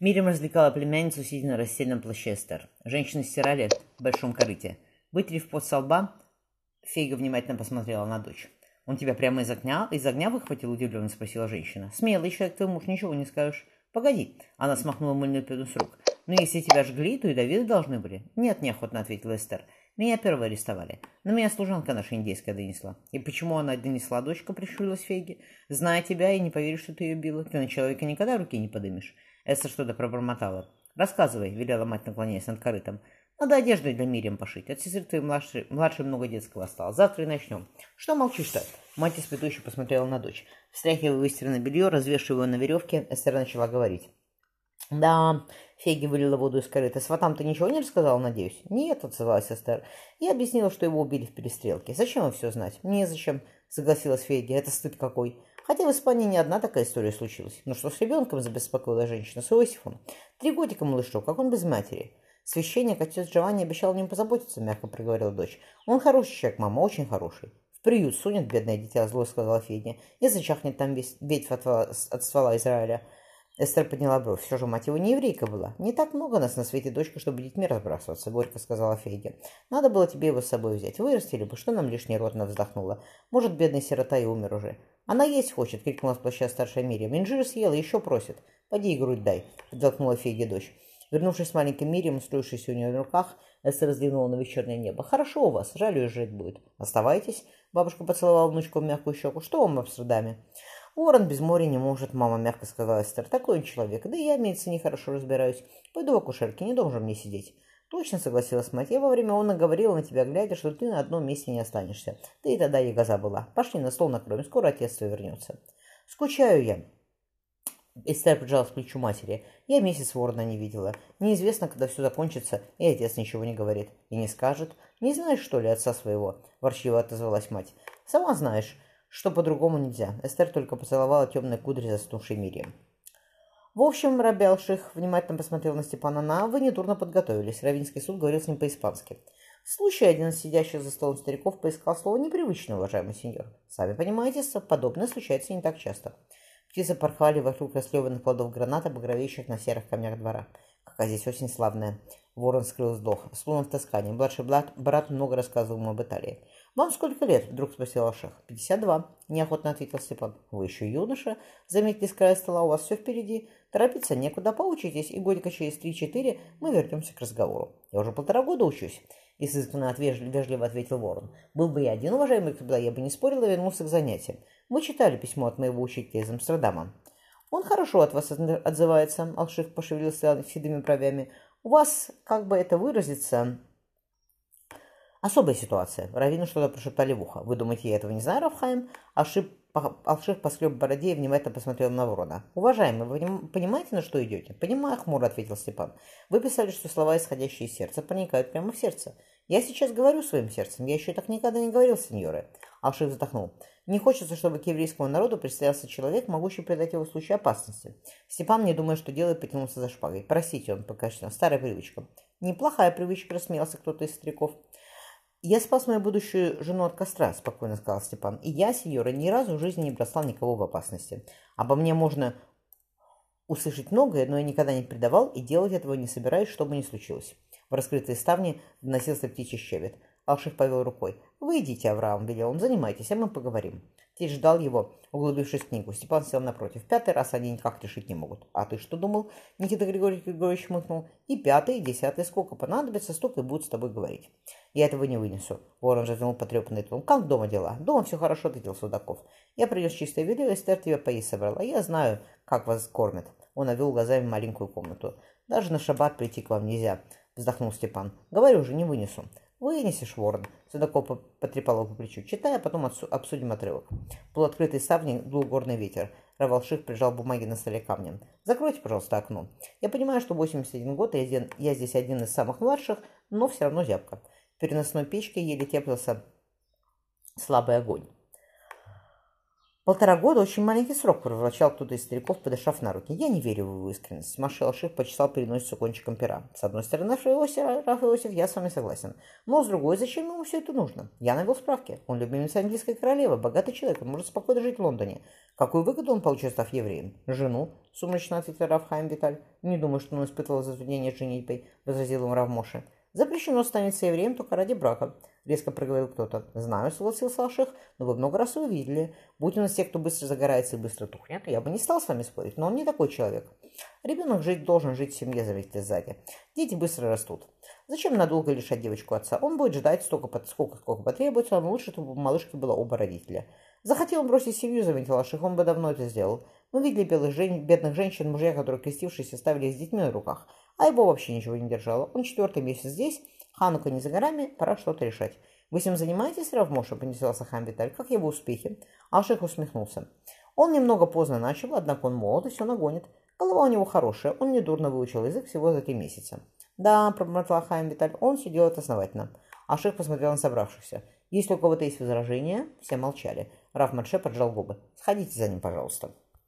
Мирим развлекала племянницу, сидя на расстеленном плаще Эстер. Женщины стирали в большом корыте. Вытерев пот со лба, Фейга внимательно посмотрела на дочь. «Он тебя прямо из огня, из огня выхватил?» – удивленно спросила женщина. «Смелый человек, твой муж, ничего не скажешь». «Погоди!» – она смахнула мыльную пену с рук. «Ну, если тебя жгли, то и Давида должны были». «Нет», – неохотно ответила Эстер. «Меня первого арестовали. Но меня служанка наша индейская донесла». «И почему она донесла, дочка?» – прищурилась Фейги. «Зная тебя, и не поверишь, что ты ее била. Ты на человека никогда руки не подымешь». Эстер что-то пробормотала. «Рассказывай», — велела мать, наклоняясь над корытом. «Надо одежду для Мириам пошить. От сестры твоей младшей, младшей много детского осталось. Завтра и начнем». «Что молчишь-то?» Мать испытующе посмотрела на дочь. Встряхивая выстиранное белье, развешивая его на веревке, Эстер начала говорить. «Да», — Феги вылила воду из корыта. «Сватам ты ничего не рассказал, надеюсь?» «Нет», — отзывалась Эстер. «Я объяснила, что его убили в перестрелке. Зачем вам все знать?» «Незачем», — согласилась Феги. «Это стыд какой». Хотя в Испании не одна такая история случилась. Но что с ребенком забеспокоила женщина, с Иосифом? Три годика малышу, как он без матери. Священник, отец Джованни, обещал о нем позаботиться, мягко проговорила дочь. Он хороший человек, мама, очень хороший. В приют сунет бедное дитя, зло сказала Федя, и зачахнет там весь ветвь от, от ствола Израиля. Эстер подняла бровь. Все же мать его не еврейка была. Не так много нас на свете, дочка, чтобы детьми разбрасываться, горько сказала Фейге. Надо было тебе его с собой взять. Вырастили бы, что нам лишний рот вздохнула. Может, бедный сирота и умер уже. Она есть хочет, крикнула с плаща старшая Мирия. Инжир съела, еще просит. Поди и грудь дай, вздохнула Фейге дочь. Вернувшись с маленькой Мирием, устроившейся у нее на руках, Эстер раздвинула на вечернее небо. «Хорошо у вас, жаль уезжать будет. Оставайтесь». Бабушка поцеловала внучку в мягкую щеку. «Что вам в Амстердаме?» «Ворон без моря не может», — мама мягко сказала Эстер. «Такой он человек. Да и я в медицине хорошо разбираюсь. Пойду в акушерке, не должен мне сидеть». «Точно», — согласилась мать. «Я во время он говорила на тебя, глядя, что ты на одном месте не останешься. Да и тогда ягоза была. Пошли на стол накроем, скоро отец твой вернется». «Скучаю я». Эстер прижалась к плечу матери. «Я месяц ворона не видела. Неизвестно, когда все закончится, и отец ничего не говорит. И не скажет. Не знаешь, что ли, отца своего?» Ворчливо отозвалась мать. «Сама знаешь» что по-другому нельзя. Эстер только поцеловала темные кудри заснувшей Мирием. В общем, Рабелших внимательно посмотрел на Степана на «Вы недурно подготовились». Равинский суд говорил с ним по-испански. В случае один из сидящих за столом стариков поискал слово непривычно, уважаемый сеньор. Сами понимаете, подобное случается не так часто. Птицы порхали вокруг расклеванных плодов граната, багровеющих на серых камнях двора. Какая здесь осень славная. Ворон скрыл вздох. Словно в Тоскане. Младший брат, брат много рассказывал ему об Италии. «Вам сколько лет?» – вдруг спросил Ашах. «Пятьдесят два», – неохотно ответил Степан. «Вы еще юноша. Заметьте, с края стола у вас все впереди. Торопиться некуда, поучитесь, и годика через три-четыре мы вернемся к разговору. Я уже полтора года учусь». И сысканно вежливо ответил Ворон. «Был бы я один, уважаемый когда я бы не спорил и вернулся к занятиям. Вы читали письмо от моего учителя из Амстердама». «Он хорошо от вас отзывается», – Алших пошевелился седыми бровями. «У вас, как бы это выразиться, Особая ситуация. Равину что-то прошептали в ухо. Вы думаете, я этого не знаю, Рафхайм? Алших, Алших поскреб бороде и внимательно посмотрел на ворона. «Уважаемый, вы понимаете, на что идете?» «Понимаю», — хмуро ответил Степан. «Вы писали, что слова, исходящие из сердца, проникают прямо в сердце. Я сейчас говорю своим сердцем. Я еще так никогда не говорил, сеньоры». Алших вздохнул. «Не хочется, чтобы к еврейскому народу представился человек, могущий предать его в случае опасности». Степан, не думая, что делает, потянулся за шпагой. «Простите, он покачал. Старая привычка». «Неплохая привычка», — рассмеялся кто-то из стариков. «Я спас мою будущую жену от костра», — спокойно сказал Степан. «И я, сеньора, ни разу в жизни не бросал никого в опасности. Обо мне можно услышать многое, но я никогда не предавал и делать этого не собираюсь, что бы ни случилось». В раскрытые ставни доносился птичий щебет. Алших повел рукой. «Вы идите, Авраам», — велел он, — «занимайтесь, а мы поговорим». Тесть ждал его, углубившись в книгу. Степан сел напротив. Пятый раз они никак решить не могут. «А ты что думал?» Никита Григорьевич Григорьевич хмыкнул. «И пятый, и десятый. Сколько понадобится, столько и будут с тобой говорить». «Я этого не вынесу». Ворон развернул потрепанный тон. «Как дома дела?» «Дома все хорошо», — ответил Судаков. «Я принес чистое белье, Эстер тебе поесть собрала. Я знаю, как вас кормят». Он овел глазами маленькую комнату. «Даже на шаббат прийти к вам нельзя», — вздохнул Степан. «Говорю же, не вынесу». «Вынесешь, ворон!» Судаков потрепал его по плечу. «Читай, а потом обсудим отрывок». Полуоткрытый ставни дул горный ветер. Равалших прижал бумаги на столе камнем. «Закройте, пожалуйста, окно. Я понимаю, что 81 год, и я здесь один из самых младших, но все равно зябко». Переносной печке еле теплился слабый огонь. Полтора года – очень маленький срок, проворчал кто-то из стариков, подышав на руки. Я не верю в его искренность. Маша Алших почесал переносицу кончиком пера. С одной стороны, Раф Иосиф, я с вами согласен. Но с другой, зачем ему все это нужно? Я навел справки. Он любимец английской королевы, богатый человек, он может спокойно жить в Лондоне. Какую выгоду он получил, став евреем? Жену? Сумрачно ответил Раф Хайм Виталь. Не думаю, что он испытывал затруднение женитьбой, возразил ему Рав Моше. Запрещено становиться евреем только ради брака. — резко проговорил кто-то. «Знаю», — согласился Алших, — «но вы много раз его видели. Будь у нас те, кто быстро загорается и быстро тухнет, я бы не стал с вами спорить, но он не такой человек. Ребенок жить должен жить в семье, заметьте сзади. Дети быстро растут. Зачем надолго лишать девочку отца? Он будет ждать столько, сколько, сколько потребуется, но лучше, чтобы у малышки было оба родителя. Захотел он бросить семью, заметил Алших, он бы давно это сделал. Мы видели белых жен... бедных женщин, мужья, которые, крестившись, оставили их с детьми на руках, а его вообще ничего не держало. Он четвертый месяц здесь, Ханука не за горами, пора что-то решать. Вы этим занимаетесь, Равмоша? поинтересовался хам Виталь. Как его успехи? Алших усмехнулся. Он немного поздно начал, однако он молод и все нагонит. Голова у него хорошая, он недурно выучил язык всего за три месяца. Да, пробормотал Хайм Виталь, он все делает основательно. Аших посмотрел на собравшихся. Если у кого-то есть возражения, все молчали. Раф Марше поджал губы. Сходите за ним, пожалуйста.